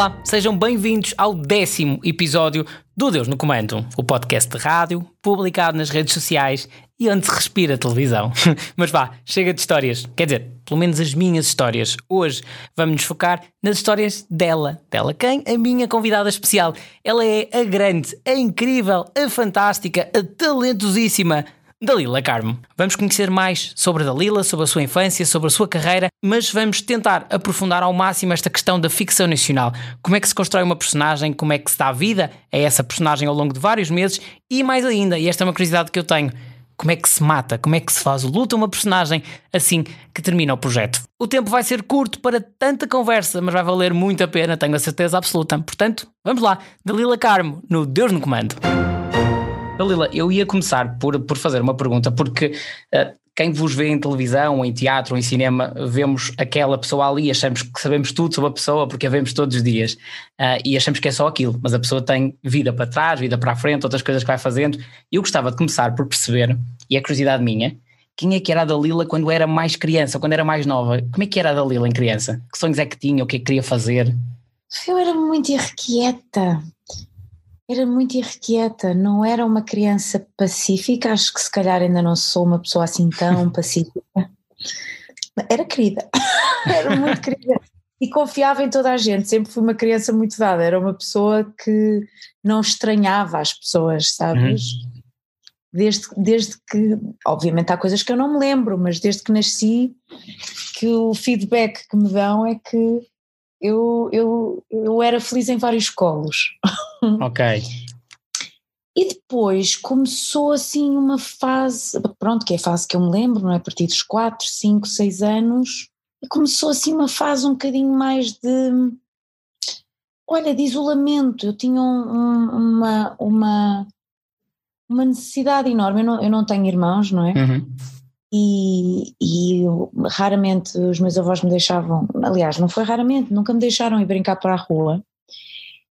Olá, sejam bem-vindos ao décimo episódio do Deus no Comando, o podcast de rádio, publicado nas redes sociais e onde se respira televisão. Mas vá, chega de histórias, quer dizer, pelo menos as minhas histórias. Hoje vamos nos focar nas histórias dela. Dela quem? A minha convidada especial. Ela é a grande, a incrível, a fantástica, a talentosíssima Dalila Carmo. Vamos conhecer mais sobre Dalila, sobre a sua infância, sobre a sua carreira, mas vamos tentar aprofundar ao máximo esta questão da ficção nacional. Como é que se constrói uma personagem, como é que se dá vida a essa personagem ao longo de vários meses e mais ainda, e esta é uma curiosidade que eu tenho, como é que se mata, como é que se faz o luto a uma personagem assim que termina o projeto. O tempo vai ser curto para tanta conversa, mas vai valer muito a pena, tenho a certeza absoluta. Portanto, vamos lá, Dalila Carmo, no Deus no Comando. Lila, eu ia começar por, por fazer uma pergunta, porque uh, quem vos vê em televisão, ou em teatro, ou em cinema, vemos aquela pessoa ali, achamos que sabemos tudo sobre a pessoa porque a vemos todos os dias uh, e achamos que é só aquilo, mas a pessoa tem vida para trás, vida para a frente, outras coisas que vai fazendo. Eu gostava de começar por perceber, e é curiosidade minha, quem é que era a Dalila quando era mais criança, quando era mais nova? Como é que era a Dalila em criança? Que sonhos é que tinha? O que é que queria fazer? Eu era muito irrequieta era muito irrequieta, não era uma criança pacífica, acho que se calhar ainda não sou uma pessoa assim tão pacífica. Era querida, era muito querida e confiava em toda a gente, sempre fui uma criança muito dada, era uma pessoa que não estranhava as pessoas, sabes? Uhum. Desde, desde que, obviamente há coisas que eu não me lembro, mas desde que nasci, que o feedback que me dão é que eu, eu, eu era feliz em vários colos. Ok. E depois começou assim uma fase, pronto, que é a fase que eu me lembro, não é? A partir dos 4, 5, 6 anos, e começou assim uma fase um bocadinho mais de, olha, de isolamento. Eu tinha um, uma, uma, uma necessidade enorme. Eu não, eu não tenho irmãos, não é? Uhum e, e eu, raramente os meus avós me deixavam, aliás, não foi raramente, nunca me deixaram ir brincar para a rua.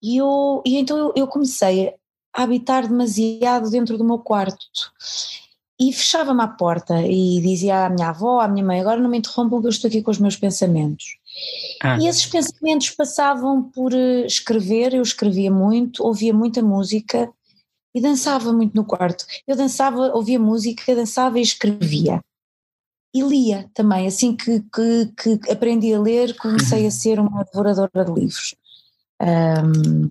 E, eu, e então eu, eu comecei a habitar demasiado dentro do meu quarto e fechava-me à porta e dizia à minha avó, à minha mãe: Agora não me interrompam que eu estou aqui com os meus pensamentos. Ah. E esses pensamentos passavam por eh, escrever, eu escrevia muito, ouvia muita música e dançava muito no quarto. Eu dançava, ouvia música, dançava e escrevia. E lia também, assim que, que, que aprendi a ler, comecei uhum. a ser uma devoradora de livros. Um,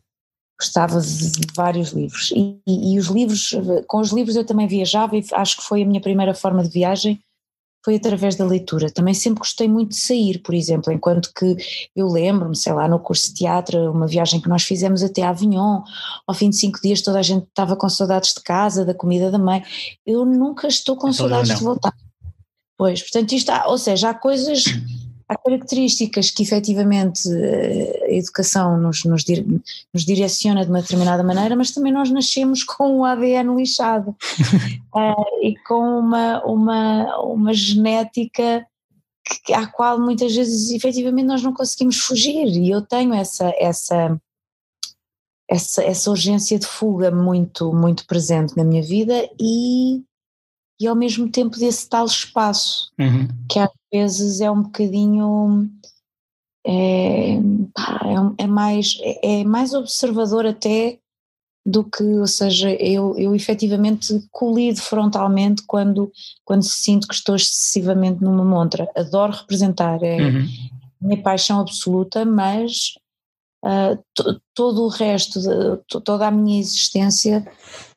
gostava de vários livros. E, e, e, os livros, com os livros eu também viajava e acho que foi a minha primeira forma de viagem foi através da leitura. Também sempre gostei muito de sair, por exemplo, enquanto que eu lembro-me, sei lá, no curso de teatro, uma viagem que nós fizemos até Avignon, ao fim de cinco dias toda a gente estava com saudades de casa, da comida da mãe. Eu nunca estou com então, saudades de voltar. Pois, portanto, isto há, ou seja, há coisas há características que efetivamente eh, a educação nos, nos, nos, direciona de uma determinada maneira, mas também nós nascemos com o ADN lixado. Uh, e com uma, uma, uma genética que, à qual muitas vezes efetivamente nós não conseguimos fugir. E eu tenho essa, essa, essa, essa urgência de fuga muito, muito presente na minha vida e e ao mesmo tempo desse tal espaço, uhum. que às vezes é um bocadinho. É, é, é, mais, é mais observador até do que, ou seja, eu, eu efetivamente colido frontalmente quando, quando sinto que estou excessivamente numa montra. Adoro representar, é uhum. minha paixão absoluta, mas uh, todo o resto, de, toda a minha existência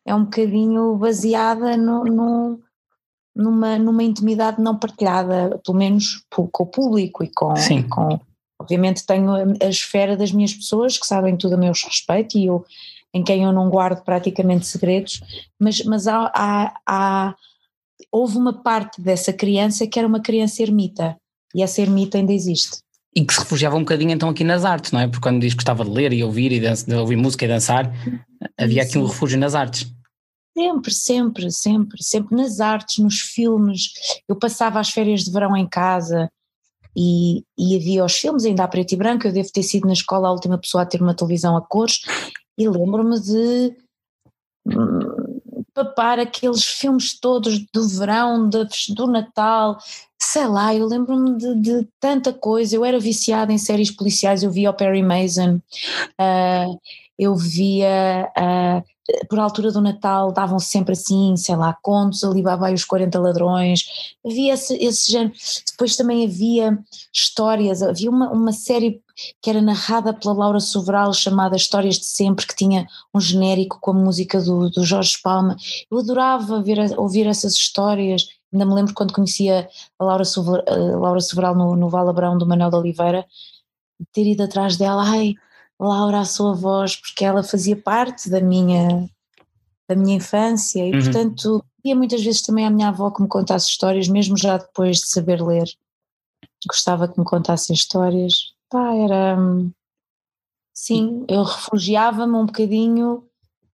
é um bocadinho baseada no, no, numa, numa intimidade não partilhada, pelo menos com o público e com, Sim. com obviamente tenho a, a, esfera das minhas pessoas que sabem tudo a meu respeito e eu em quem eu não guardo praticamente segredos, mas, mas há, há, há, houve uma parte dessa criança que era uma criança ermita e essa ermita ainda existe. E que se refugiava um bocadinho então aqui nas artes, não é? Porque quando diz que gostava de ler e ouvir e de ouvir música e dançar, havia aqui um refúgio nas artes. Sempre, sempre, sempre, sempre nas artes, nos filmes. Eu passava as férias de verão em casa e, e havia os filmes ainda a preto e branco. Eu devo ter sido na escola a última pessoa a ter uma televisão a cores e lembro-me de hum, papar aqueles filmes todos do verão, de, do Natal, sei lá, eu lembro-me de, de, tanta coisa. Eu era viciada em séries policiais, eu via o Perry Mason, uh, eu via. Uh, por altura do Natal davam sempre assim, sei lá, contos, Alibaba e os 40 ladrões, havia esse, esse género. Depois também havia histórias, havia uma, uma série que era narrada pela Laura Sobral chamada Histórias de Sempre, que tinha um genérico com a música do, do Jorge Palma. Eu adorava ver, ouvir essas histórias. Ainda me lembro quando conhecia a Laura, Sobral, a Laura Sobral no, no Val Abrão do Manuel de Oliveira, ter ido atrás dela, ai, Laura a sua voz, porque ela fazia parte da minha, da minha infância e, uhum. portanto, ia muitas vezes também à minha avó que me contasse histórias, mesmo já depois de saber ler. Gostava que me contassem histórias. Pá, era. Sim, eu refugiava-me um bocadinho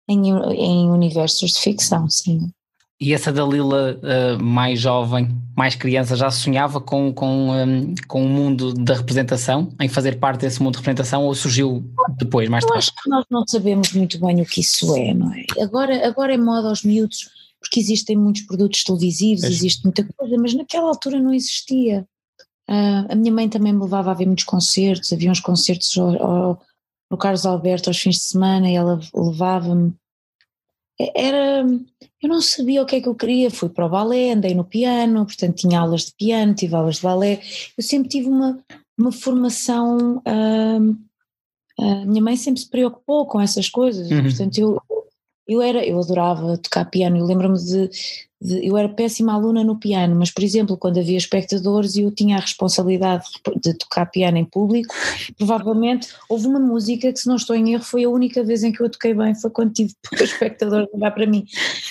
em, em universos de ficção, sim. E essa Dalila uh, mais jovem, mais criança, já sonhava com, com, um, com o mundo da representação, em fazer parte desse mundo de representação, ou surgiu depois, mais tarde? Eu acho que nós não sabemos muito bem o que isso é, não é? Agora, agora é moda aos miúdos, porque existem muitos produtos televisivos, é. existe muita coisa, mas naquela altura não existia. Uh, a minha mãe também me levava a ver muitos concertos, havia uns concertos ao, ao, no Carlos Alberto aos fins de semana e ela levava-me era, eu não sabia o que é que eu queria, fui para o balé, andei no piano, portanto tinha aulas de piano, tive aulas de balé, eu sempre tive uma, uma formação, hum, a minha mãe sempre se preocupou com essas coisas, uhum. portanto eu, eu era, eu adorava tocar piano, eu lembro-me de, de, eu era péssima aluna no piano, mas por exemplo, quando havia espectadores e eu tinha a responsabilidade de tocar piano em público, provavelmente houve uma música que, se não estou em erro, foi a única vez em que eu toquei bem, foi quando tive espectadores a olhar para mim.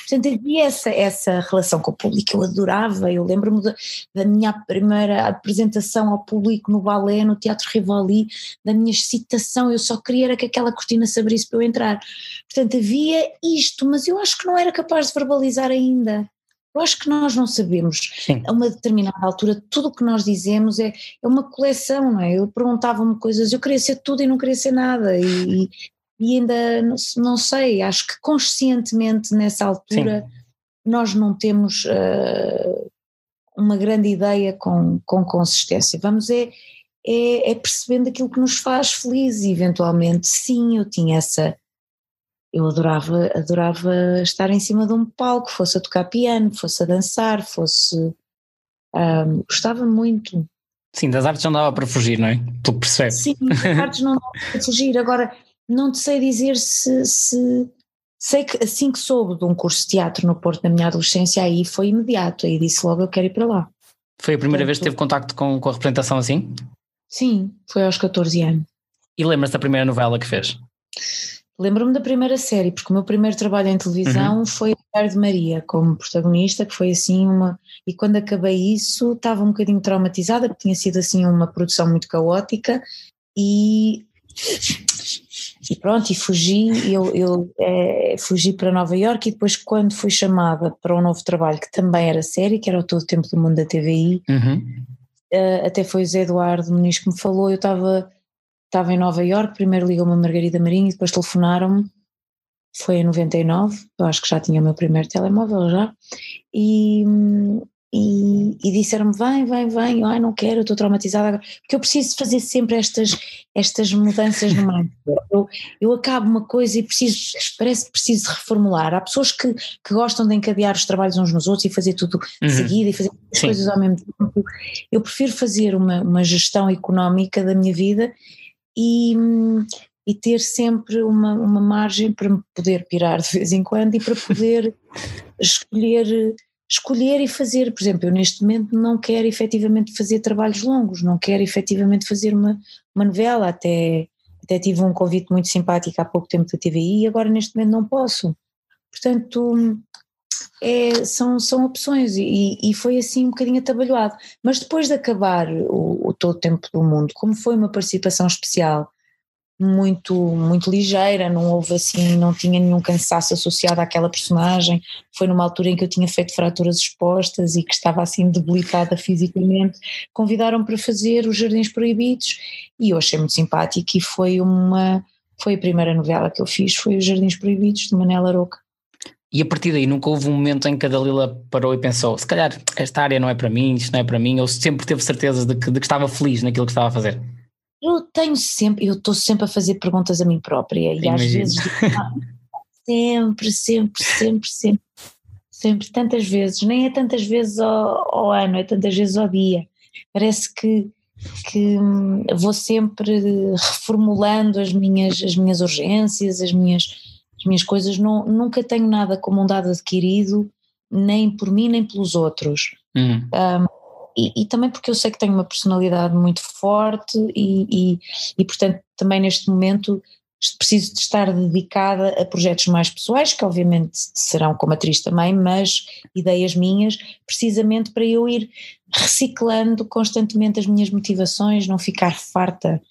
Portanto, havia essa, essa relação com o público, eu adorava, eu lembro-me da, da, minha primeira apresentação ao público no balé, no Teatro Rivoli, da minha excitação, eu só queria era que aquela cortina se abrisse para eu entrar. Portanto, havia isto, mas eu acho que não era capaz de verbalizar ainda. Eu acho que nós não sabemos, Sim. a uma determinada altura, tudo o que nós dizemos é, é uma coleção, não é? Eu perguntava-me coisas, eu queria ser tudo e não queria ser nada, e, e ainda não, não, sei, acho que conscientemente nessa altura Sim. nós não temos uh, uma grande ideia com, com consistência. Vamos é, é, é percebendo aquilo que nos faz felizes, eventualmente. Sim, eu tinha essa eu adorava, adorava estar em cima de um palco, fosse a tocar piano, fosse a dançar, fosse. Um, gostava muito. Sim, das artes não dava para fugir, não é? Tu percebes? Sim, das artes não dava para fugir. Agora, não te sei dizer se, se. Sei que assim que soube de um curso de teatro no Porto na minha adolescência, aí foi imediato, aí disse logo eu quero ir para lá. Foi a primeira Portanto, vez que teve contacto com, com a representação assim? Sim, foi aos 14 anos. E lembra-se da primeira novela que fez? Lembro-me da primeira série, porque o meu primeiro trabalho em televisão uhum. foi a de Maria, como protagonista, que foi assim uma. E quando acabei isso, estava um bocadinho traumatizada, porque tinha sido assim uma produção muito caótica e. E pronto, e fugi, eu, eu é, fugi para Nova Iorque e depois quando fui chamada para um novo trabalho que também era série, que era o Todo o Tempo do Mundo da TVI, uhum. uh, até foi o Zé Eduardo Muniz que me falou, eu estava estava em Nova York, primeiro ligou-me a Margarida Marinho e depois telefonaram-me, foi em 99, eu acho que já tinha o meu primeiro telemóvel já, e, e, e disseram-me, vem, vem, vem, ai não quero, estou traumatizada, porque eu preciso fazer sempre estas, estas mudanças no mindset, eu, eu acabo uma coisa e preciso, parece que preciso reformular, há pessoas que, que gostam de encadear os trabalhos uns nos outros e fazer tudo uhum. de seguida e fazer as coisas ao mesmo tempo, eu prefiro fazer uma, uma gestão económica da minha vida e, e ter sempre uma, uma margem para me poder pirar de vez em quando e para poder escolher escolher e fazer, por exemplo, eu neste momento não quero efetivamente fazer trabalhos longos, não quero efetivamente fazer uma, uma novela, até, até tive um convite muito simpático há pouco tempo da TVI e agora neste momento não posso. Portanto, é, são, são opções e, e foi assim um bocadinho atabalhoado. Mas depois de acabar o, Todo o Tempo do Mundo, como foi uma participação especial muito muito ligeira, não houve assim, não tinha nenhum cansaço associado àquela personagem. Foi numa altura em que eu tinha feito fraturas expostas e que estava assim debilitada fisicamente. Convidaram para fazer os Jardins Proibidos e eu achei muito simpático e foi uma foi a primeira novela que eu fiz, foi os Jardins Proibidos de Manela Aroca. E a partir daí nunca houve um momento em que a Dalila parou e pensou: se calhar esta área não é para mim, isto não é para mim, ou sempre teve certeza de que, de que estava feliz naquilo que estava a fazer? Eu tenho sempre, eu estou sempre a fazer perguntas a mim própria e às vezes ah, sempre, sempre, sempre, sempre, sempre, tantas vezes, nem é tantas vezes ao, ao ano, é tantas vezes ao dia. Parece que, que hum, vou sempre reformulando as minhas, as minhas urgências, as minhas as minhas coisas, não, nunca tenho nada como um dado adquirido, nem por mim nem pelos outros. Uhum. Um, e, e, também porque eu sei que tenho uma personalidade muito forte e, e, e, portanto, também neste momento preciso de estar dedicada a projetos mais pessoais, que obviamente serão como atriz também, mas ideias minhas, precisamente para eu ir reciclando constantemente as minhas motivações, não ficar farta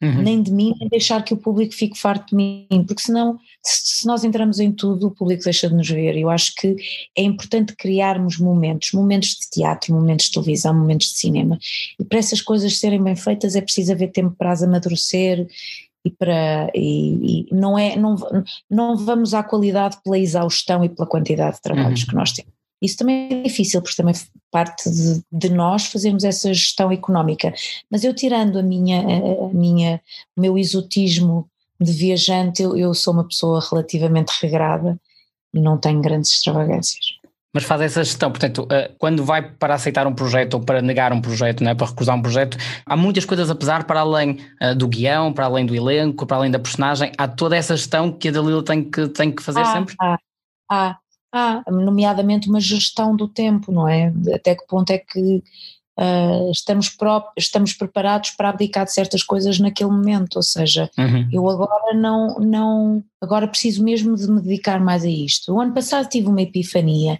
Uhum. nem de mim, nem deixar que o público fique farto de mim, porque senão, se, se nós entramos em tudo, o público deixa de nos ver. Eu acho que é importante criarmos momentos, momentos de teatro, momentos de televisão, momentos de cinema. E para essas coisas serem bem feitas é preciso haver tempo para as amadurecer e para e, e não é não, não vamos à qualidade pela exaustão e pela quantidade de trabalhos uhum. que nós temos. Isso também é difícil, porque também parte de, de, nós fazermos essa gestão económica. Mas eu tirando a minha, a minha, o meu exotismo de viajante, eu, eu sou uma pessoa relativamente regrada e não tenho grandes extravagâncias. Mas faz essa gestão, portanto, eh, quando vai para aceitar um projeto ou para negar um projeto, não é? para recusar um projeto, há muitas coisas a pesar para além eh, do guião, para além do elenco, para além da personagem, há toda essa gestão que a Dalila tem que, tem que fazer ah, sempre? Há, há, há, nomeadamente uma gestão do tempo, não é? Até que ponto é que uh, estamos, estamos preparados para abdicar de certas coisas naquele momento, ou seja, uhum. eu agora não, não, agora preciso mesmo de me dedicar mais a isto. O ano passado tive uma epifania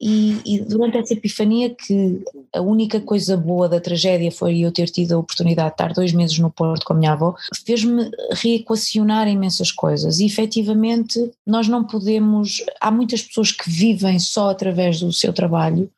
e, e, durante essa epifania que a única coisa boa da tragédia foi eu ter tido a oportunidade de estar dois meses no Porto com a minha avó, fez-me reequacionar imensas coisas. E efetivamente nós não podemos, há muitas pessoas que vivem só através do seu trabalho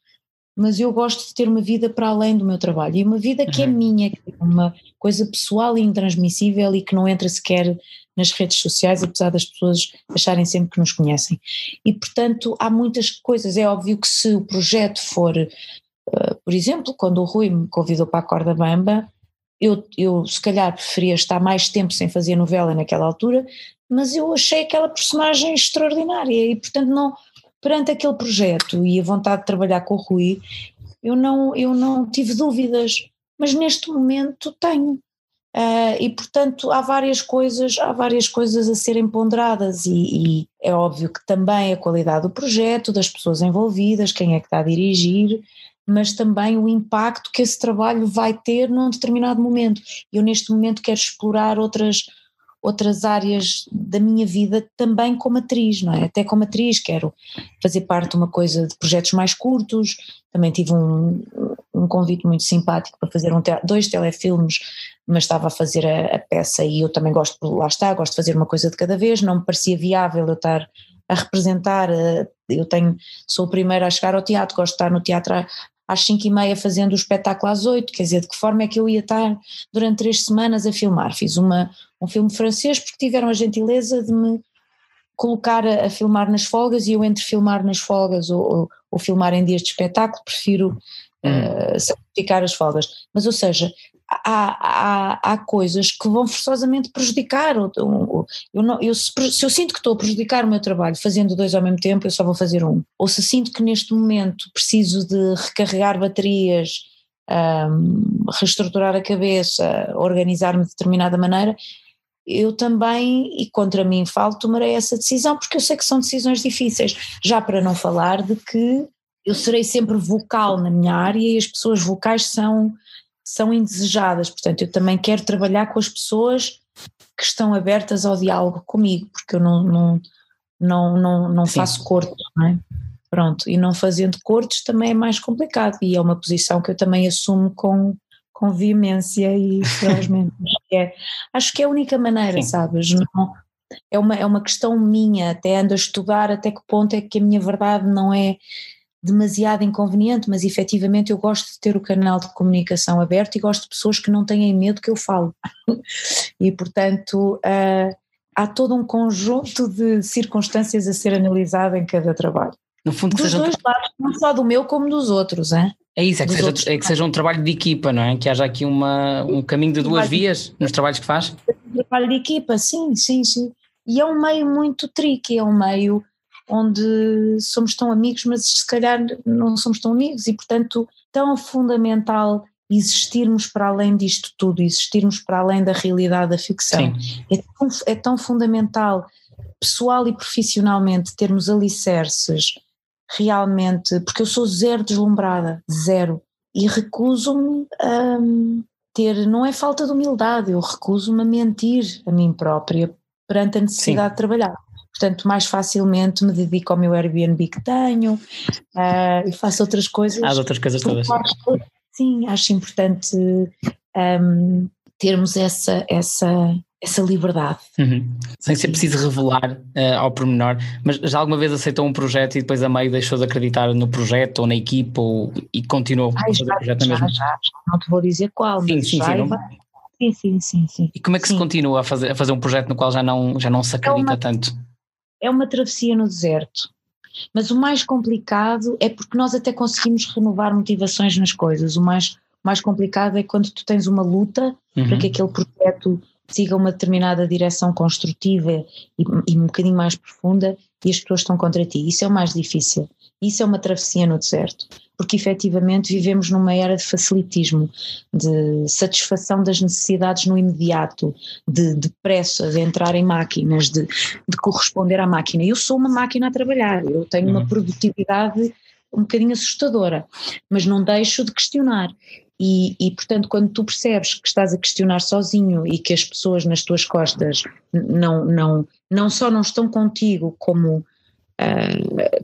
mas eu gosto de ter uma vida para além do meu trabalho e uma vida que é uhum. é minha, que é uma coisa pessoal e intransmissível e que não entra sequer nas redes sociais, apesar das pessoas acharem sempre que nos conhecem. E portanto há muitas coisas, é óbvio que se o projeto for, uh, por exemplo, quando o Rui me convidou para a Corda Bamba, eu, eu se calhar preferia estar mais tempo sem fazer novela naquela altura, mas eu achei aquela personagem extraordinária e portanto não perante aquele projeto e a vontade de trabalhar com o Rui, eu não, eu não tive dúvidas, mas neste momento tenho. Uh, e portanto há várias coisas, há várias coisas a serem ponderadas e, e, é óbvio que também a qualidade do projeto, das pessoas envolvidas, quem é que está a dirigir, mas também o impacto que esse trabalho vai ter num determinado momento. Eu neste momento quero explorar outras outras áreas da minha vida também como atriz, não é? Até como atriz quero fazer parte de uma coisa de projetos mais curtos, também tive um, um convite muito simpático para fazer um te dois telefilmes, mas estava a fazer a, a, peça e eu também gosto, lá está, gosto de fazer uma coisa de cada vez, não me parecia viável eu estar a representar, eh, eu tenho, sou o primeiro a chegar ao teatro, gosto de estar no teatro às 5 e meia fazendo o espetáculo às 8, quer dizer, de que forma é que eu ia estar durante três semanas a filmar? Fiz uma, um filme francês porque tiveram a gentileza de me colocar a, a filmar nas folgas e eu entre filmar nas folgas ou, ou, ou filmar em dias de espetáculo prefiro uh, sacrificar as folgas. Mas ou seja, há, há, há coisas que vão forçosamente prejudicar. Eu, eu, se, se, eu sinto que estou a prejudicar o meu trabalho fazendo dois ao mesmo tempo, eu só vou fazer um. Ou se sinto que neste momento preciso de recarregar baterias, um, reestruturar a cabeça, organizar-me de determinada maneira, eu também, e contra mim falo, tomarei essa decisão, porque eu sei que são decisões difíceis. Já para não falar de que eu serei sempre vocal na minha área e as pessoas vocais são são indesejadas. Portanto, eu também quero trabalhar com as pessoas que estão abertas ao diálogo comigo, porque eu não, não, não, não, não faço cortes, não é? Pronto, e não fazendo cortes também é mais complicado e é uma posição que eu também assumo com, com veemência e ferozmente. é, acho que é a única maneira, Sim. sabes? Não, é, uma, é uma questão minha, até ando a estudar até que ponto é que a minha verdade não é demasiado inconveniente, mas efetivamente eu gosto de ter o canal de comunicação aberto e gosto de pessoas que não tenham medo que eu falo. e portanto, uh, há todo um conjunto de circunstâncias a ser analisado em cada trabalho. No fundo, que dos seja dois lados, não só do meu como dos outros, hein? É isso, é que, seja, é que seja um trabalho de equipa, não é? Que haja aqui uma, um caminho de duas vias nos trabalhos que faz. trabalho de equipa, sim, sim, sim. E é um meio muito tricky, é um meio onde somos tão amigos, mas se calhar não somos tão amigos e, portanto, tão fundamental existirmos para além disto tudo, existirmos para além da realidade da ficção. Sim. É tão, é tão fundamental, pessoal e profissionalmente, termos alicerces realmente, porque eu sou zero deslumbrada, zero, e recuso-me a ter, não é falta de humildade, eu recuso-me a mentir a mim própria perante a necessidade de trabalhar. Portanto, mais facilmente me dedico ao meu Airbnb que tenho ah, e faço outras coisas. Há outras coisas todas. Sim, acho importante hum, termos essa, essa, essa liberdade. Uhum. Sem ser preciso revelar eh, ao pormenor, mas já alguma vez aceitou um projeto e depois a meio deixou de acreditar no projeto ou na equipa ou, e continuou Ai, fazer o já, projeto na já, mesma? já, já, não te vou dizer qual, Sim, mas sim, já sim, sim, sim, sim, sim. E como é que se Sim. continua a fazer, a fazer um projeto no qual já não, já não se acredita uma- tanto? É uma travessia no deserto. Mas o mais complicado é porque nós até conseguimos renovar motivações nas coisas. O mais, o mais complicado é quando tu tens uma luta para Uhum. que aquele projeto siga uma determinada direção construtiva e, e um bocadinho mais profunda e as pessoas estão contra ti. Isso é o mais difícil. Isso é uma travessia no deserto, porque efetivamente vivemos numa era de facilitismo, de satisfação das necessidades no imediato, de, de pressa, de entrar em máquinas, de, de corresponder à máquina. Eu sou uma máquina a trabalhar, eu tenho uma Uhum. produtividade um bocadinho assustadora, mas não deixo de questionar. E, e, portanto, quando tu percebes que estás a questionar sozinho e que as pessoas nas tuas costas não, não, não só não estão contigo, como, ah,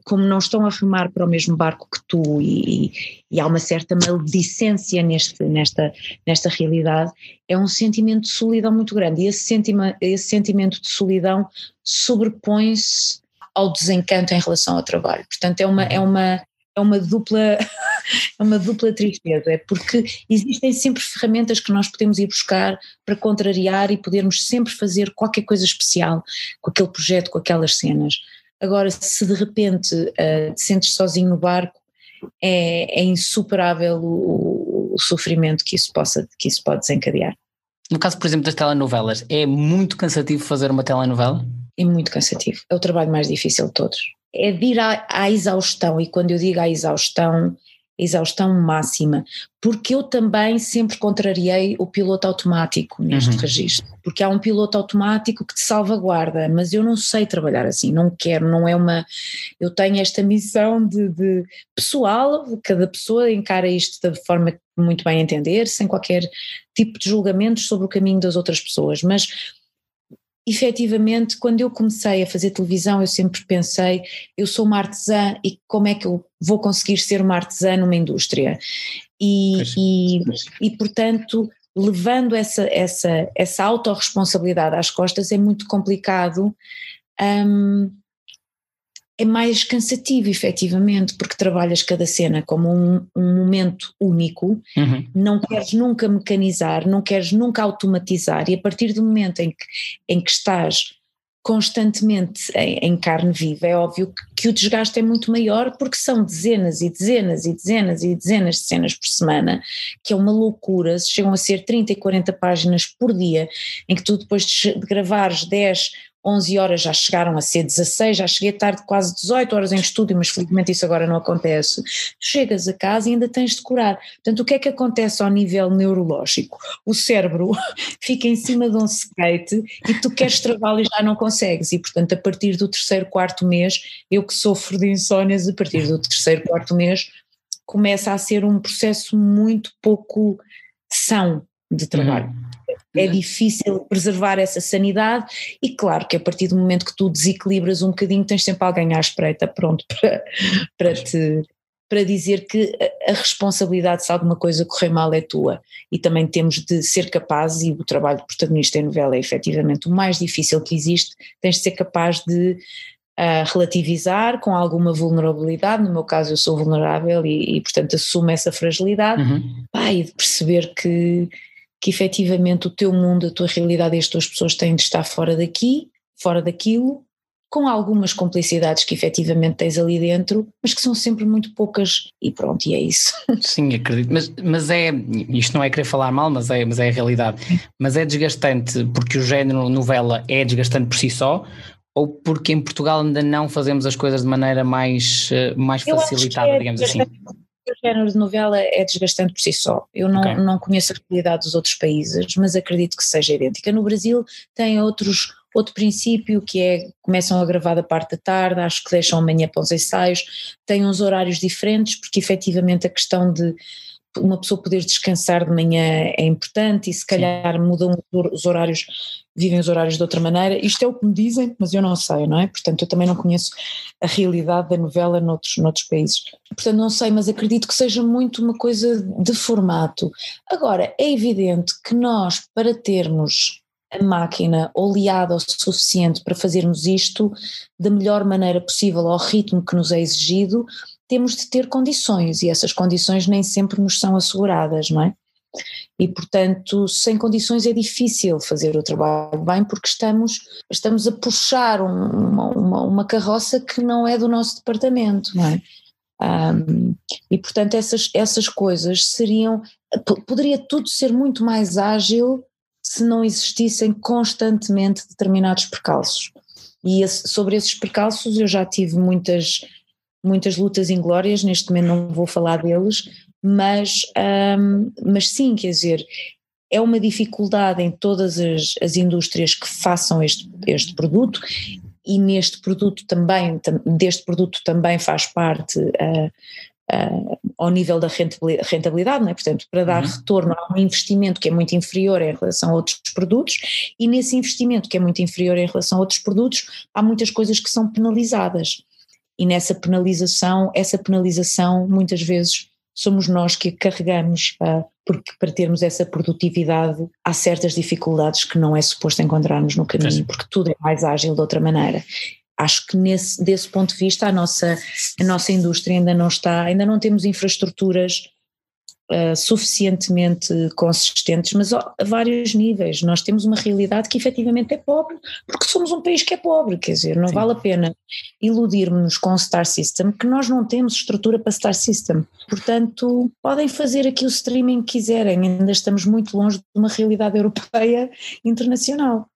como não estão a remar para o mesmo barco que tu, e, e há uma certa maledicência neste, nesta, nesta realidade, é um sentimento de solidão muito grande. E esse, sentima, esse sentimento de solidão sobrepõe-se ao desencanto em relação ao trabalho. Portanto, é uma, é uma, é uma dupla é uma dupla tristeza, é porque existem sempre ferramentas que nós podemos ir buscar para contrariar e podermos sempre fazer qualquer coisa especial com aquele projeto, com aquelas cenas. Agora, se de repente uh, te sentes sozinho no barco, é, é insuperável o, o, sofrimento que isso, possa, que isso pode desencadear. No caso, por exemplo, das telenovelas, é muito cansativo fazer uma telenovela? É muito cansativo, é o trabalho mais difícil de todos. É de ir à, à exaustão, e quando eu digo à exaustão, exaustão máxima, porque eu também sempre contrariei o piloto automático neste uhum. registro, porque há um piloto automático que te salvaguarda, mas eu não sei trabalhar assim, não quero, não é uma, eu tenho esta missão de, de pessoal, cada pessoa encara isto da forma que muito bem entender, sem qualquer tipo de julgamentos sobre o caminho das outras pessoas, mas efetivamente, quando eu comecei a fazer televisão, eu sempre pensei, eu sou uma artesã e como é que eu vou conseguir ser uma artesã numa indústria? E, e, e, portanto, levando essa, essa, essa autorresponsabilidade às costas é muito complicado, hum, é mais cansativo efetivamente, porque trabalhas cada cena como um, um momento único, uhum. não queres nunca mecanizar, não queres nunca automatizar, e a partir do momento em que, em que estás constantemente em, em carne viva, é óbvio que, que, o desgaste é muito maior porque são dezenas e dezenas e dezenas e dezenas de cenas por semana, que é uma loucura, chegam a ser 30 e 40 páginas por dia, em que tu depois de gravares 10 11 horas já chegaram a ser 16, já cheguei tarde quase 18 horas em estúdio, mas felizmente isso agora não acontece. Chegas a casa e ainda tens de curar. Portanto, o que é que acontece ao nível neurológico? O cérebro fica em cima de um skate e tu queres travá-lo e já não consegues. E, portanto, a partir do terceiro, quarto mês, eu que sofro de insónias, a partir do terceiro, quarto mês, começa a ser um processo muito pouco são de trabalho. Uhum é difícil preservar essa sanidade e claro que a partir do momento que tu desequilibras um bocadinho tens sempre alguém à espreita pronto para, para te para dizer que a responsabilidade se alguma coisa correr mal é tua. E também temos de ser capazes e o trabalho de protagonista em novela é efetivamente o mais difícil que existe, tens de ser capaz de uh, relativizar com alguma vulnerabilidade, no meu caso eu sou vulnerável e, e portanto assumo essa fragilidade. Uhum. Pá, e de perceber que que efetivamente o teu mundo, a tua realidade e as tuas pessoas têm de estar fora daqui fora daquilo, com algumas complicidades que efetivamente tens ali dentro, mas que são sempre muito poucas e pronto, e é isso. Sim, acredito, mas, mas é, isto não é querer falar mal, mas é, mas é a realidade, mas é desgastante porque o género novela é desgastante por si só, ou porque em Portugal ainda não fazemos as coisas de maneira mais, eh, mais facilitada, é digamos assim? O género de novela é desgastante por si só. Eu não, okay. não conheço a realidade dos outros países, mas acredito que seja idêntica. No Brasil tem outros Outro princípio que é começam a gravar da parte da tarde, acho que deixam amanhã para os ensaios, têm uns horários diferentes, porque efetivamente a questão de uma pessoa poder descansar de manhã é importante e se calhar Sim. mudam os horários, vivem os horários de outra maneira. Isto é o que me dizem, mas eu não sei, não é? Portanto, eu também não conheço a realidade da novela noutros, noutros países. Portanto, não sei, mas acredito que seja muito uma coisa de formato. Agora, é evidente que nós, para termos a máquina oleada o suficiente para fazermos isto da melhor maneira possível ao ritmo que nos é exigido, temos de ter condições e essas condições nem sempre nos são asseguradas, não é? E, portanto, sem condições é difícil fazer o trabalho bem porque estamos, estamos a puxar uma, uma, uma carroça que não é do nosso departamento, não é? Um, e, portanto, essas, essas coisas seriam. Poderia tudo ser muito mais ágil se não existissem constantemente determinados percalços. E esse, sobre esses percalços eu já tive muitas, muitas lutas inglórias, neste momento não vou falar deles, mas, um, mas sim, quer dizer, é uma dificuldade em todas as, as indústrias que façam este, este produto e neste produto também, deste produto também faz parte uh, uh, ao nível da rentabilidade, não é? portanto, para dar uhum. retorno a um investimento que é muito inferior em relação a outros produtos, e nesse investimento que é muito inferior em relação a outros produtos, há muitas coisas que são penalizadas. E nessa penalização, essa penalização muitas vezes somos nós que a carregamos, uh, porque para termos essa produtividade há certas dificuldades que não é suposto encontrarmos no caminho, porque tudo é mais ágil de outra maneira. Acho que nesse, desse ponto de vista a nossa, a nossa indústria ainda não está, ainda não temos infraestruturas uh, suficientemente consistentes, mas a vários níveis. Nós temos uma realidade que efetivamente é pobre, porque somos um país que é pobre, quer dizer, não Sim. vale a pena iludirmos com o Star System, que nós não temos estrutura para Star System. Portanto, podem fazer aqui o streaming que quiserem, ainda estamos muito longe de uma realidade europeia internacional.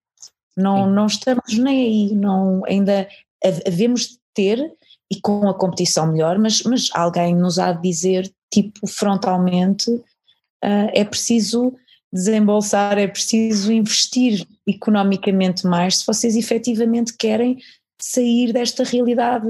Não, não estamos nem aí, não, ainda havemos de ter e com a competição melhor, mas, mas alguém nos há de dizer, tipo, frontalmente, uh, é preciso desembolsar, é preciso investir economicamente mais se vocês efetivamente querem sair desta realidade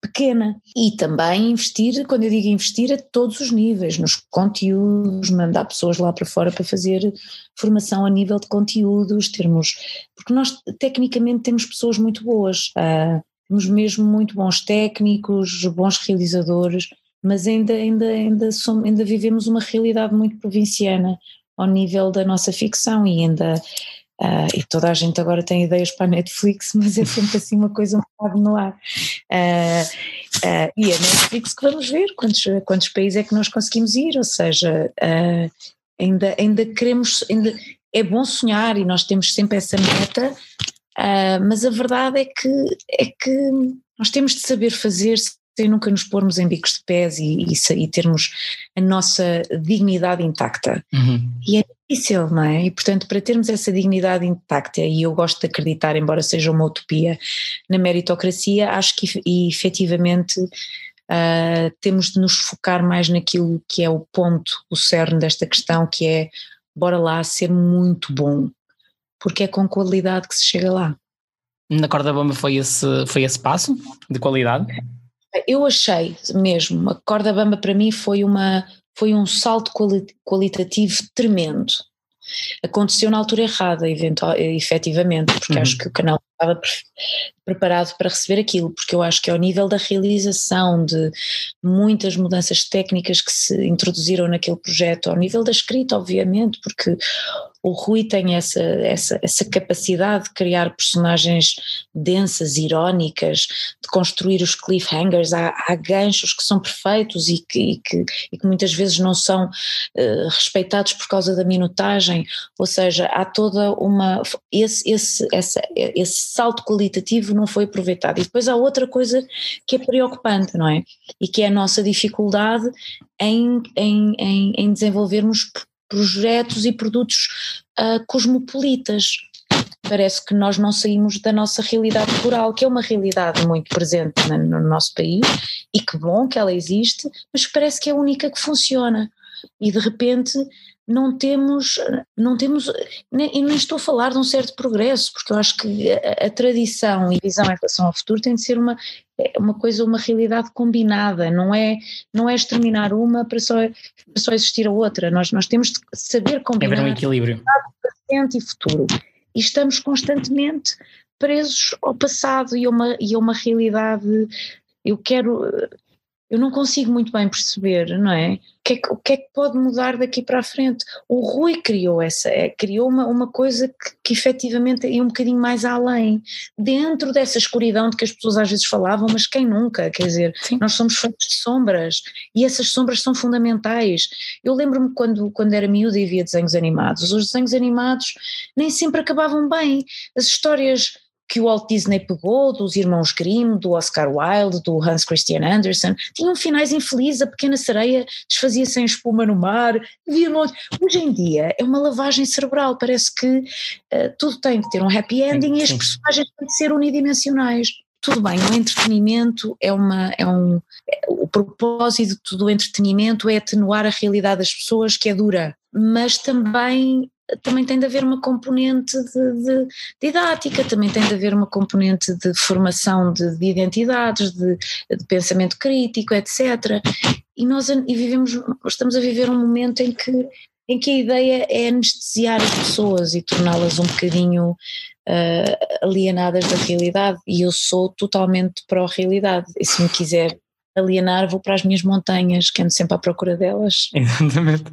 pequena. E também investir, quando eu digo investir, a todos os níveis, nos conteúdos, mandar pessoas lá para fora para fazer formação a nível de conteúdos, termos. Porque nós tecnicamente temos pessoas muito boas, uh, temos mesmo muito bons técnicos, bons realizadores, mas ainda, ainda, ainda, somos, ainda vivemos uma realidade muito provinciana ao nível da nossa ficção e ainda Uh, e toda a gente agora tem ideias para a Netflix, mas é sempre assim uma coisa um bocado no ar. Uh, uh, e a Netflix que vamos ver quantos, quantos países é que nós conseguimos ir, ou seja, ainda, ainda queremos, ainda, é bom sonhar e nós temos sempre essa meta, mas a verdade é que, é que nós temos de saber fazer sem nunca nos pormos em bicos de pés e, e, e termos a nossa dignidade intacta. Uhum. E é difícil, não é? E portanto, para termos essa dignidade intacta, e eu gosto de acreditar, embora seja uma utopia, na meritocracia, acho que e, efetivamente uh, temos de nos focar mais naquilo que é o ponto, o cerne desta questão, que é bora lá ser muito bom, porque é com qualidade que se chega lá. Na corda bamba foi esse, foi esse passo de qualidade? Eu achei mesmo, a corda bamba para mim foi, uma, foi um salto qualitativo tremendo. Aconteceu na altura errada, eventual, efetivamente, porque uhum. acho que o canal estava preparado para receber aquilo, porque eu acho que ao nível da realização de muitas mudanças técnicas que se introduziram naquele projeto, ao nível da escrita, obviamente, porque o Rui tem essa, essa, essa capacidade de criar personagens densas, irónicas, de construir os cliffhangers, há, há ganchos que são perfeitos e que, e que, e que muitas vezes não são uh, respeitados por causa da minutagem, ou seja, há toda uma. Esse, esse, essa, esse salto qualitativo não foi aproveitado. E depois há outra coisa que é preocupante, não é? E que é a nossa dificuldade em, em, em, em desenvolvermos projetos e produtos uh, cosmopolitas. Parece que nós não saímos da nossa realidade rural, que é uma realidade muito presente no nosso país e que bom que ela existe, mas parece que é a única que funciona. E de repente não temos, não temos, nem, e nem estou a falar de um certo progresso, porque eu acho que a, a, tradição e a visão em relação ao futuro tem de ser uma, é uma coisa, uma realidade combinada, não é, não é exterminar uma para só, para só existir a outra, nós, nós temos de saber combinar é um equilíbrio. presente e futuro, e estamos constantemente presos ao passado e a uma, e a uma realidade, eu quero eu não consigo muito bem perceber, não é? O que é que, que, é que pode mudar daqui para a frente? O Rui criou essa, é, criou uma, uma coisa que, que efetivamente ia um bocadinho mais além, dentro dessa escuridão de que as pessoas às vezes falavam, mas quem nunca? Quer dizer, Sim. nós somos feitos de sombras e essas sombras são fundamentais. Eu lembro-me quando, quando era miúda e via desenhos animados, os desenhos animados nem sempre acabavam bem, as histórias que o Walt Disney pegou dos irmãos Grimm, do Oscar Wilde, do Hans Christian Andersen, tinham finais infelizes, a pequena sereia desfazia-se em espuma no mar, via longe. Hoje em dia é uma lavagem cerebral, parece que uh, tudo tem que ter um happy ending sim, e as personagens têm que ser unidimensionais. Tudo bem, o entretenimento é uma. É um, é, o propósito do entretenimento é atenuar a realidade das pessoas, que é dura, mas também também tem de haver uma componente de, de, de, didática, também tem de haver uma componente de formação de, de identidades, de, pensamento crítico, etc. E nós e vivemos, estamos a viver um momento em que, em que a ideia é anestesiar as pessoas e torná-las um bocadinho uh, alienadas da realidade, e eu sou totalmente pró-realidade, e se me quiser alienar, vou para as minhas montanhas, que ando sempre à procura delas. Exatamente.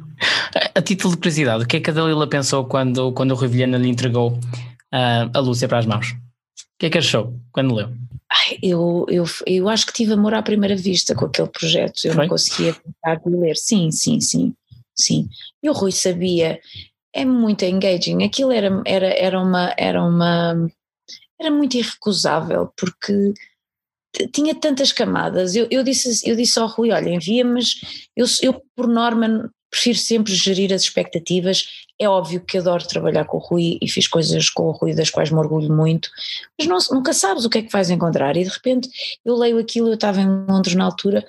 A título de curiosidade, o que é que a Dalila pensou quando, quando o Rui Vilhena lhe entregou uh, a Lúcia para as mãos? O que é que achou quando leu? Ai, eu, eu, eu acho que tive amor à primeira vista com aquele projeto, eu Foi? não conseguia parar de ler. Sim, sim, sim, sim. E o Rui sabia, é muito engaging, aquilo era, era, era uma, era uma, era muito irrecusável, porque tinha tantas camadas. Eu, eu, disse, eu disse ao Rui: olha, envia, mas eu, eu, por norma, prefiro sempre gerir as expectativas. É óbvio que adoro trabalhar com o Rui e fiz coisas com o Rui das quais me orgulho muito, mas não, nunca sabes o que é que vais encontrar. E de repente eu leio aquilo, eu estava em Londres na altura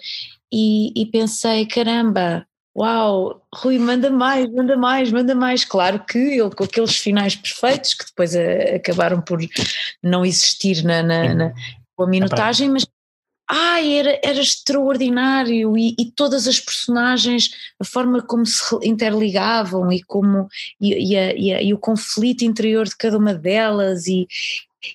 e, e pensei: caramba, Uau, Rui, manda mais, manda mais, manda mais. Claro que ele, com aqueles finais perfeitos que depois a, eh, acabaram por não existir na, na, na, com a minutagem, mas ai, era, era extraordinário. E, e, todas as personagens, a forma como se interligavam e como e, e, a, e, a, e o conflito interior de cada uma delas e,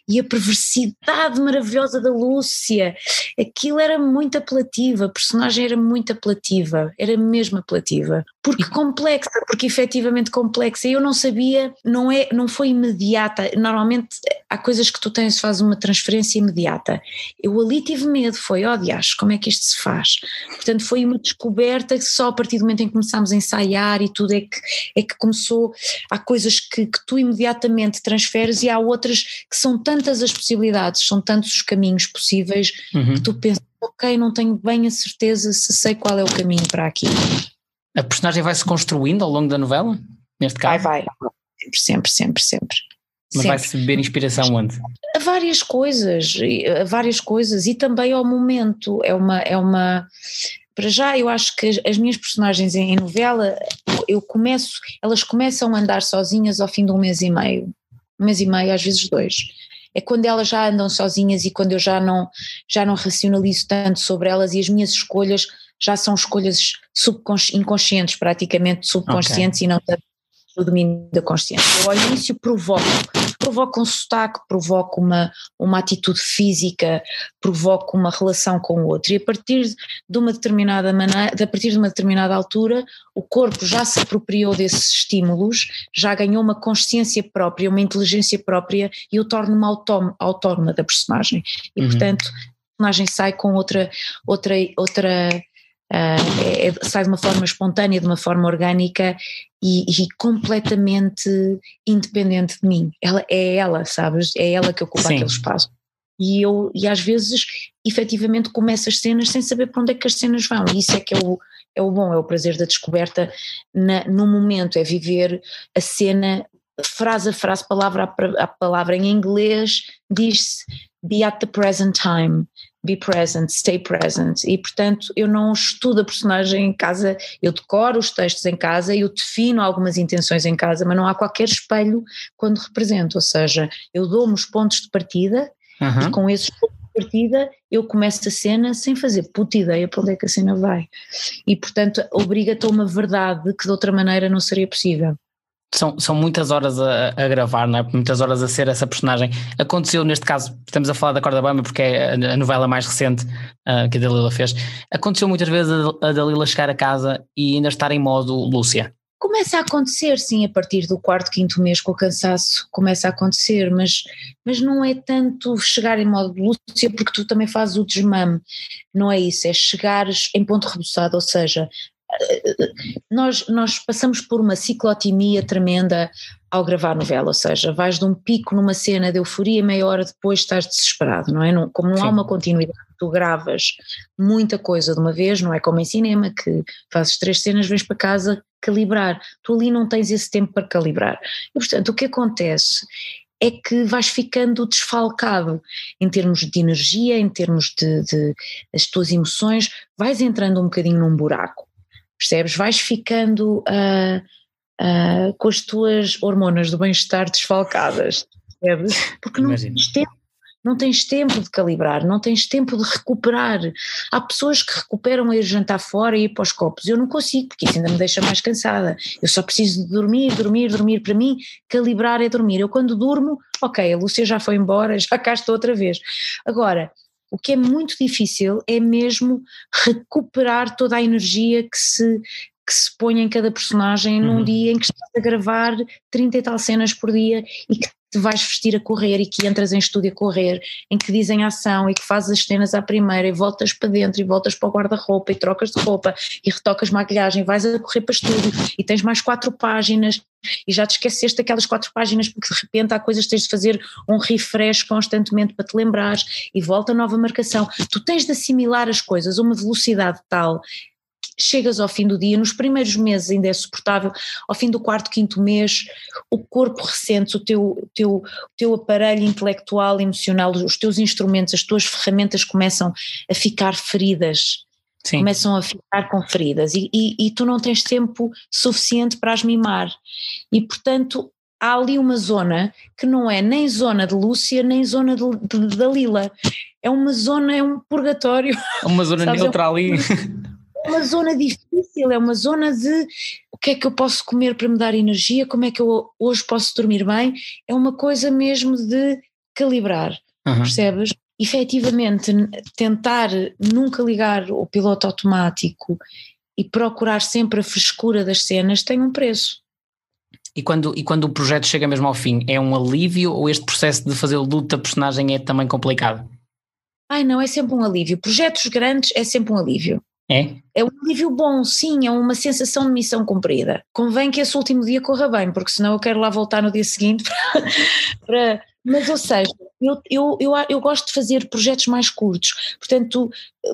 e a perversidade maravilhosa da Lúcia, aquilo era muito apelativa, a personagem era muito apelativa, era mesmo apelativa, porque complexa, porque efetivamente complexa, eu não sabia, não é, não foi imediata, normalmente há coisas que tu tens, faz uma transferência imediata, eu ali tive medo, foi, oh diacho, como é que isto se faz? Portanto foi uma descoberta que só a partir do momento em que começámos a ensaiar e tudo é que, é que começou, há coisas que, que tu imediatamente transferes e há outras que são tantas as possibilidades, são tantos os caminhos possíveis uhum. que tu pensas, ok, não tenho bem a certeza se sei qual é o caminho para aqui. A personagem vai se construindo ao longo da novela? Neste caso? Vai, vai. Sempre, sempre, sempre, sempre. Mas vai-se beber inspiração onde? A várias coisas, a várias coisas e também ao momento. É uma, é uma. Para já, eu acho que as, as minhas personagens em, em novela, eu começo, elas começam a andar sozinhas ao fim de um mês e meio, um mês e meio, às vezes dois é quando elas já andam sozinhas e quando eu já não, já não racionalizo tanto sobre elas e as minhas escolhas já são escolhas inconscientes, praticamente subconscientes okay. e não tanto do domínio da consciência. Eu ao início provoco, provoca um sotaque, provoca uma, uma atitude física, provoca uma relação com o outro. E a partir de uma determinada maneira, a partir de uma determinada altura, o corpo já se apropriou desses estímulos, já ganhou uma consciência própria, uma inteligência própria e o torna uma autónoma da personagem. E uhum. portanto, a personagem sai com outra, outra, outra uh, é, sai de uma forma espontânea, de uma forma orgânica e, e, completamente independente de mim. Ela é ela, sabes? É ela que ocupa Sim. aquele espaço. E eu, e às vezes, efetivamente, começo as cenas sem saber para onde é que as cenas vão. E isso é que é o, é o bom, é o prazer da descoberta na, no momento, é viver a cena frase a frase, palavra a palavra. Em inglês diz-se be at the present time be present, stay present. E, portanto, eu não estudo a personagem em casa, eu decoro os textos em casa, eu defino algumas intenções em casa, mas não há qualquer espelho quando represento. Ou seja, eu dou-me os pontos de partida uhum. e com esses pontos de partida eu começo a cena sem fazer puta ideia para onde é que a cena vai. E, portanto, obriga-te a uma verdade que de outra maneira não seria possível são, são muitas horas a, a, gravar, não é? Muitas horas a ser essa personagem. Aconteceu neste caso, estamos a falar da Corda Bamba porque é a, a novela mais recente uh, que a Dalila fez. Aconteceu muitas vezes a, a Dalila chegar a casa e ainda estar em modo Lúcia. Começa a acontecer, sim, a partir do quarto, quinto mês com o cansaço, começa a acontecer, mas, mas não é tanto chegar em modo Lúcia porque tu também fazes o desmame, não é isso, é chegares em ponto rebuçado, ou seja, nós, nós passamos por uma ciclotimia tremenda ao gravar novela, ou seja, vais de um pico numa cena de euforia, meia hora depois estás desesperado, não é? Não, como não Sim. há uma continuidade, tu gravas muita coisa de uma vez, não é como em cinema que fazes três cenas, vens para casa calibrar, tu ali não tens esse tempo para calibrar. E portanto, o que acontece é que vais ficando desfalcado em termos de energia, em termos de, de as tuas emoções, vais entrando um bocadinho num buraco percebes? Vais ficando uh, uh, com as tuas hormonas do bem-estar desfalcadas, percebes? Porque não tens tempo. Não tens tempo de calibrar, não tens tempo de recuperar. Há pessoas que recuperam a ir jantar fora e ir para os copos. Eu não consigo, porque isso ainda me deixa mais cansada. Eu só preciso de dormir, dormir, dormir. Para mim, calibrar é dormir. Eu, quando durmo, ok, a Lúcia já foi embora, já cá estou outra vez. Agora, o que é muito difícil é mesmo recuperar toda a energia que se, que se põe em cada personagem uhum. num dia em que estás a gravar 30 e tal cenas por dia e que te vais vestir a correr e que entras em estúdio a correr, em que dizem ação e que fazes as cenas à primeira e voltas para dentro e voltas para o guarda-roupa e trocas de roupa e retocas maquilhagem, vais a correr para estúdio e tens mais quatro páginas e já te esqueceste daquelas quatro páginas porque de repente há coisas que tens de fazer um refresh constantemente para te lembrares e volta a nova marcação. Tu tens de assimilar as coisas a uma velocidade tal chegas ao fim do dia, nos primeiros meses ainda é suportável, ao fim do quarto, quinto mês, o corpo ressente, o teu, teu, teu aparelho intelectual, emocional, os teus instrumentos, as tuas ferramentas começam a ficar feridas. Sim. Começam a ficar com feridas e, e, e tu não tens tempo suficiente para as mimar. E portanto há ali uma zona que não é nem zona de Lúcia nem zona de, de. É uma zona, é um purgatório. É uma zona neutra ali. É uma zona difícil, é uma zona de o que é que eu posso comer para me dar energia, como é que eu hoje posso dormir bem, é uma coisa mesmo de calibrar, uhum. percebes? Efetivamente, tentar nunca ligar o piloto automático e procurar sempre a frescura das cenas tem um preço. E quando, e quando o projeto chega mesmo ao fim, é um alívio ou este processo de fazer o luto da personagem é também complicado? Ai não, é sempre um alívio. Projetos grandes é sempre um alívio. É? É um alívio bom, sim, é uma sensação de missão cumprida. Convém que esse último dia corra bem, porque senão eu quero lá voltar no dia seguinte para, para mas, ou seja, eu, eu, eu, eu gosto de fazer projetos mais curtos. Portanto,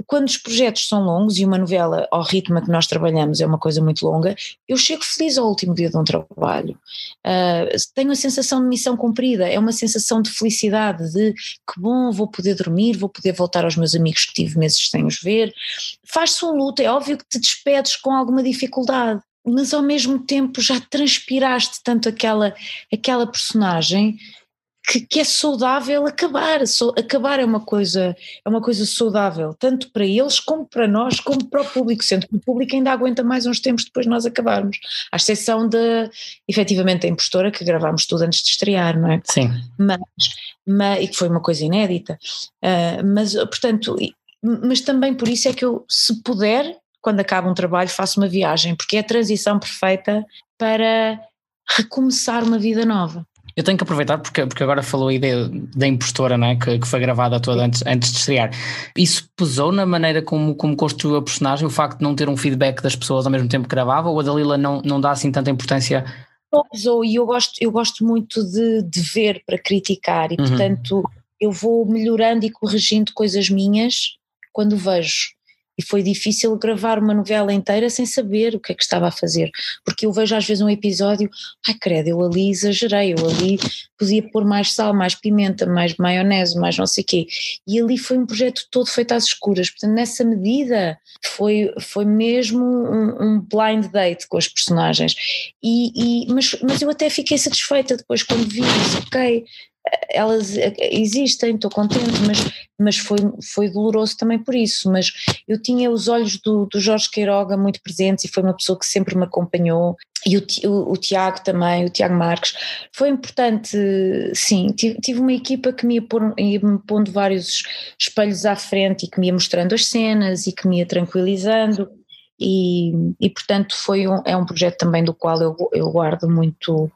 quando os projetos são longos e uma novela ao ritmo que nós trabalhamos é uma coisa muito longa, eu chego feliz ao último dia de um trabalho. Uh, tenho a sensação de missão cumprida, é uma sensação de felicidade, de que bom, vou poder dormir, vou poder voltar aos meus amigos que tive meses sem os ver. Faz-se um luto, é óbvio que te despedes com alguma dificuldade mas ao mesmo tempo já transpiraste tanto aquela, aquela personagem que, que, é saudável acabar. So, acabar é uma coisa é uma coisa saudável, tanto para eles como para nós, como para o público, sendo que o público ainda aguenta mais uns tempos depois de nós acabarmos. À exceção de, efetivamente, da impostora, que gravámos tudo antes de estrear, não é? Sim. Mas, mas e que foi uma coisa inédita. Uh, mas, portanto, mas também por isso é que eu, se puder, quando acaba um trabalho, faço uma viagem, porque é a transição perfeita para recomeçar uma vida nova. Eu tenho que aproveitar porque, porque agora falou aí de, da impostora, não é? que, que foi gravada toda antes, antes de estrear. Isso pesou na maneira como, como construiu a personagem, o facto de não ter um feedback das pessoas ao mesmo tempo que gravava, ou a Dalila não, não dá assim tanta importância? Pesou, e eu gosto, eu gosto muito de, de ver para criticar, e uhum. portanto eu vou melhorando e corrigindo coisas minhas quando vejo e foi difícil gravar uma novela inteira sem saber o que é que estava a fazer, porque eu vejo às vezes um episódio, ai credo, eu ali exagerei, eu ali podia pôr mais sal, mais pimenta, mais maionese, mais não sei o quê, e ali foi um projeto todo feito às escuras, portanto nessa medida foi, foi mesmo um, um blind date com os personagens, e, e, mas, mas eu até fiquei satisfeita depois quando vi isso, ok, elas existem, estou contente, mas, mas foi, foi doloroso também por isso. Mas eu tinha os olhos do, do Jorge Queiroga muito presentes e foi uma pessoa que sempre me acompanhou. E o, o, o Tiago também, o Tiago Marques. Foi importante, sim. Tive, tive uma equipa que me ia, ia me pondo vários espelhos à frente e que me ia mostrando as cenas e que me ia tranquilizando. E, e portanto foi um, é um projeto também do qual eu, eu guardo muito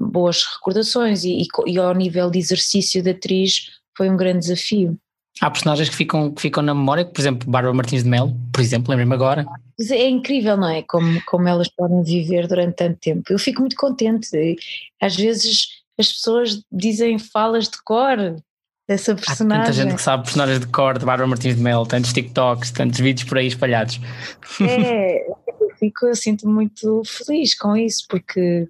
boas recordações e, e, e ao nível de exercício da atriz foi um grande desafio. Há personagens que ficam, que ficam na memória, por exemplo, Bárbara Martins de Melo, por exemplo, lembrei-me agora. É incrível, não é? Como, como elas podem viver durante tanto tempo. Eu fico muito contente. Às vezes as pessoas dizem falas de cor dessa personagem. Há tanta gente que sabe personagens de cor de Bárbara Martins de Melo, tantos TikToks, tantos vídeos por aí espalhados. É, eu fico, eu sinto muito feliz com isso, porque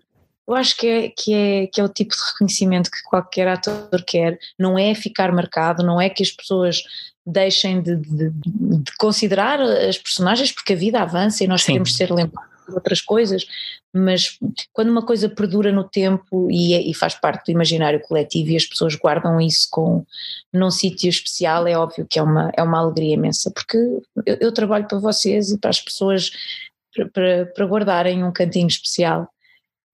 eu acho que é, que, é, que é o tipo de reconhecimento que qualquer ator quer, não é ficar marcado, não é que as pessoas deixem de, de, de considerar as personagens, porque a vida avança e nós Sim. queremos ser lembrados de outras coisas, mas quando uma coisa perdura no tempo e, é, e, faz parte do imaginário coletivo e as pessoas guardam isso com num sítio especial, é óbvio que é uma, é uma alegria imensa, porque eu, eu trabalho para vocês e para as pessoas para, para, para guardarem um cantinho especial.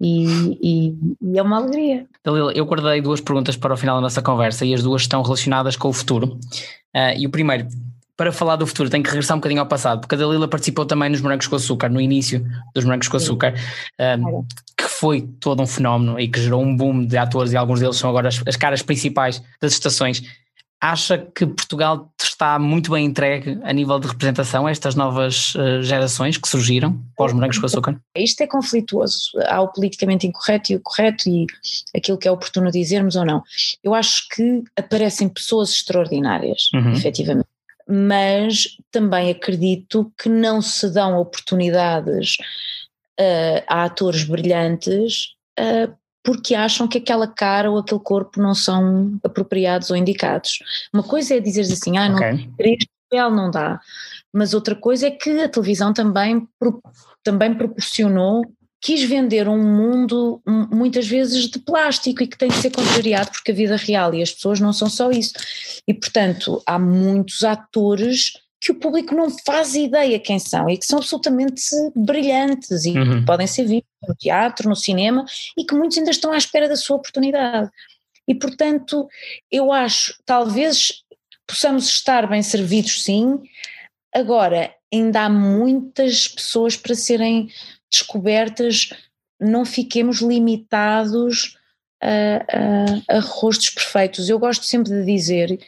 E, e, e, é uma alegria. Dalila, eu guardei duas perguntas para o final da nossa conversa e as duas estão relacionadas com o futuro. Uh, e o primeiro, para falar do futuro, tenho que regressar um bocadinho ao passado, porque a Dalila participou também nos Morangos com Açúcar, no início dos Morangos com Açúcar, uh, que foi todo um fenómeno e que gerou um boom de atores e alguns deles são agora as, as caras principais das estações acha que Portugal está muito bem entregue a nível de representação a estas novas uh, gerações que surgiram pós morangos com açúcar? Isto é conflituoso. Há o politicamente incorreto e o correto e aquilo que é oportuno dizermos ou não. Eu acho que aparecem pessoas extraordinárias, uhum. efetivamente. Mas também acredito que não se dão oportunidades uh, a atores brilhantes uh, porque acham que aquela cara ou aquele corpo não são apropriados ou indicados. Uma coisa é dizer assim, ah, não, okay. este papel não dá, mas outra coisa é que a televisão também, também proporcionou, quis vender um mundo muitas vezes de plástico e que tem de ser contrariado porque a vida real e as pessoas não são só isso. E portanto há muitos atores que o público não faz ideia quem são e que são absolutamente brilhantes e uhum. podem ser vistos no teatro, no cinema e que muitos ainda estão à espera da sua oportunidade. E portanto, eu acho, talvez possamos estar bem servidos sim, agora ainda há muitas pessoas para serem descobertas, não fiquemos limitados a, a, a rostos perfeitos. Eu gosto sempre de dizer,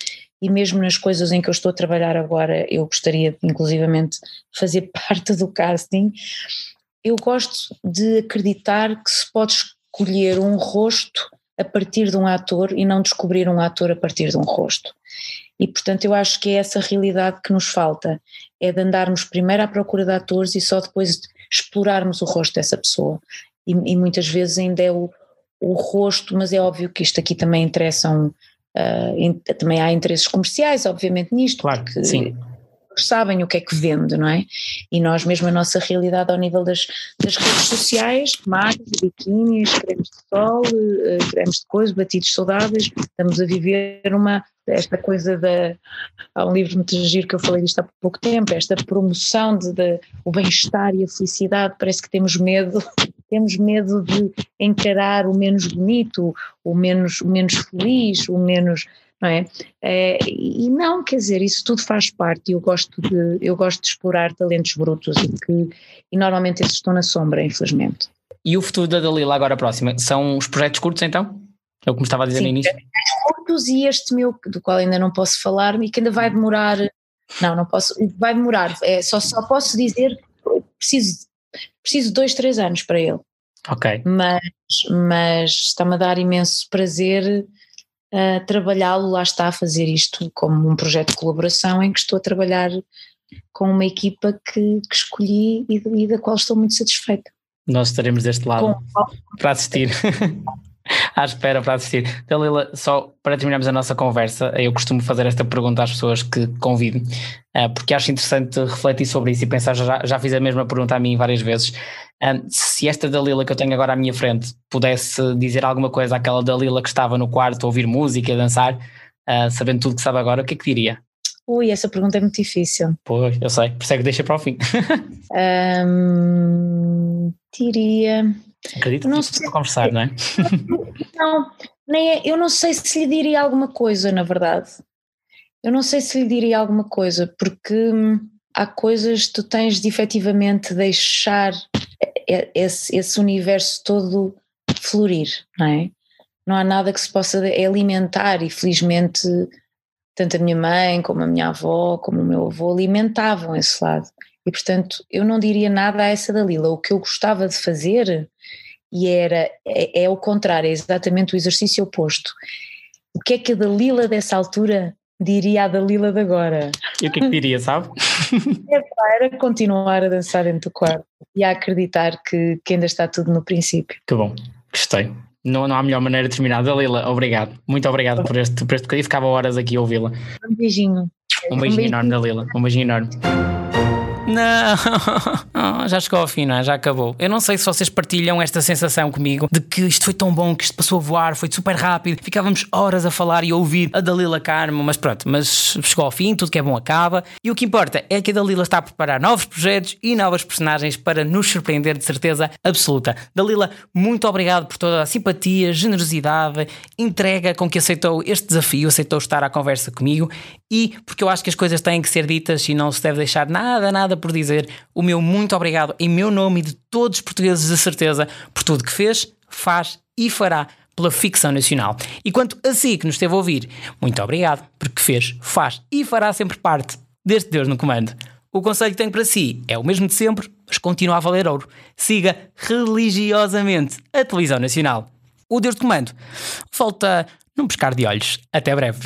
e mesmo nas coisas em que eu estou a trabalhar agora, eu gostaria inclusivamente fazer parte do casting, eu gosto de acreditar que se pode escolher um rosto a partir de um ator e não descobrir um ator a partir de um rosto. E portanto eu acho que é essa realidade que nos falta, é de andarmos primeiro à procura de atores e só depois explorarmos o rosto dessa pessoa. E, e muitas vezes ainda é o, o rosto, mas é óbvio que isto aqui também interessam Uh, também há interesses comerciais, obviamente, nisto. Claro, sim. sabem o que é que vende, não é? E nós mesmo a nossa realidade ao nível das, das redes sociais, magos, biquínis, cremes de sol, eh, cremes de coisa, batidos saudáveis, estamos a viver uma, esta coisa da, há um livro muito giro que eu falei disto há pouco tempo, esta promoção de, de o bem-estar e a felicidade, parece que temos medo, temos medo de encarar o menos bonito, o menos, o menos feliz, o menos não é? é? e não, quer dizer, isso tudo faz parte e eu gosto de, eu gosto de explorar talentos brutos e que e normalmente esses estão na sombra, infelizmente. E o futuro da Dalila agora próxima? São os projetos curtos então? É o que me estava a dizer Sim, no início? curtos e este meu, do qual ainda não posso falar e que ainda vai demorar, não, não posso, vai demorar, é, só, só posso dizer, preciso, preciso de dois, três anos para ele. Ok. Mas, mas está-me a dar imenso prazer a trabalhá-lo, lá está a fazer isto como um projeto de colaboração em que estou a trabalhar com uma equipa que, que escolhi e, e, da qual estou muito satisfeita. Nós estaremos deste lado com... para assistir. à espera para assistir. Dalila, só para terminarmos a nossa conversa, eu costumo fazer esta pergunta às pessoas que convido, eh, porque acho interessante refletir sobre isso e pensar, já, já fiz a mesma pergunta a mim várias vezes, se esta Dalila que eu tenho agora à minha frente pudesse dizer alguma coisa àquela Dalila que estava no quarto a ouvir música, a dançar, uh, sabendo tudo que sabe agora, o que é que diria? Ui, essa pergunta é muito difícil. Pois, eu sei, por isso é que deixa para o fim. um, diria. Acredito não sei. para conversar, não é? Não, nem é, eu não sei se lhe diria alguma coisa, na verdade. Eu não sei se lhe diria alguma coisa, porque hum, há coisas que tu tens de efetivamente deixar esse, esse universo todo florir, não é? Não há nada que se possa alimentar e felizmente tanto a minha mãe como a minha avó como o meu avô alimentavam esse lado e portanto eu não diria nada a essa Dalila, o que eu gostava de fazer e era, é, é o contrário, é exatamente o exercício oposto. O que é que a Dalila dessa altura diria a Dalila de agora? E o que é que diria, sabe? É, era continuar a dançar dentro do quarto e a acreditar que, que ainda está tudo no princípio. Que bom, gostei. Não, não há melhor maneira de terminar. Dalila, obrigado. Muito obrigado por este, por este bocadinho. Ficava horas aqui a ouvi-la. Um beijinho. Um beijinho, um beijinho enorme, Dalila. Um beijinho enorme. Não, já chegou ao fim, não é? Já acabou. Eu não sei se vocês partilham esta sensação comigo de que isto foi tão bom, que isto passou a voar, foi super rápido, ficávamos horas a falar e a ouvir a Dalila Carmo, mas pronto, mas chegou ao fim, tudo que é bom acaba. E o que importa é que a Dalila está a preparar novos projetos e novas personagens para nos surpreender de certeza absoluta. Dalila, muito obrigado por toda a simpatia, generosidade, entrega com que aceitou este desafio, aceitou estar à conversa comigo e porque eu acho que as coisas têm que ser ditas e não se deve deixar nada, nada por dizer o meu muito obrigado em meu nome e de todos os portugueses, de certeza, por tudo que fez, faz e fará pela ficção nacional. E quanto a si que nos esteve a ouvir, muito obrigado, porque fez, faz e fará sempre parte deste Deus no Comando. O conselho que tenho para si é o mesmo de sempre, mas continua a valer ouro. Siga religiosamente a televisão nacional. O Deus de Comando volta num pescar de olhos. Até breve.